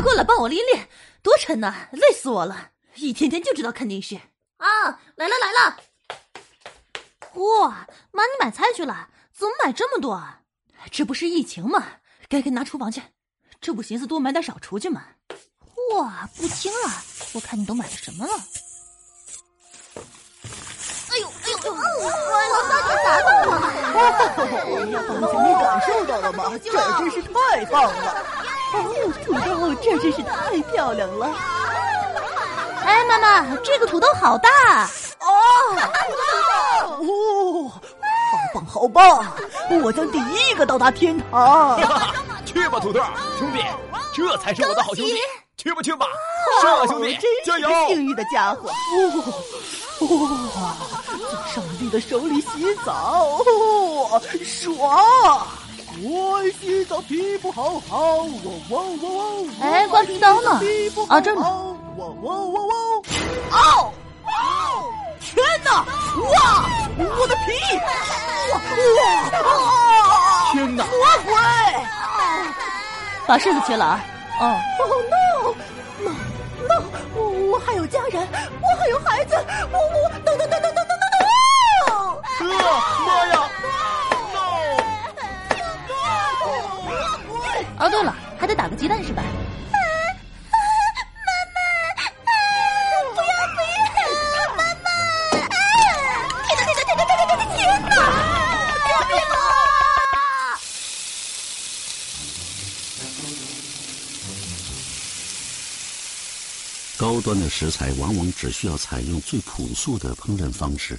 快过来帮我拎拎，多沉呐，累死我了！一天天就知道看电视。啊，来了来了！哇，妈，你买菜去了？怎么买这么多啊？这不是疫情吗？该该拿厨房去。这不寻思多买点少出去吗？哇，不轻啊！我看你都买了什么了？哎呦哎呦！我把你砸到了！刚才你感受到了吗？这真是太棒了！真是太漂亮了！哎，妈妈，这个土豆好大！哦，哦，好棒好棒！我将第一个到达天堂。去吧，土豆兄弟，这才是我的好兄弟。去吧去吧，上吧兄弟，加油！幸运的家伙，哇，在上帝的手里洗澡，哇，爽！我洗澡皮肤好好，哇哇哇哇！哎，关频道呢？啊，这呢！哇哇哇哇！哦哦！天哪！哇，我的皮！哇哇！天哪！魔鬼！把柿子切了啊！哦，no no no！我我还有家人，哦，对了，还得打个鸡蛋是吧？妈妈，不要不要！妈妈！天哪天哪天哪天哪天哪！高端的食材往往只需要采用最朴素的烹饪方式。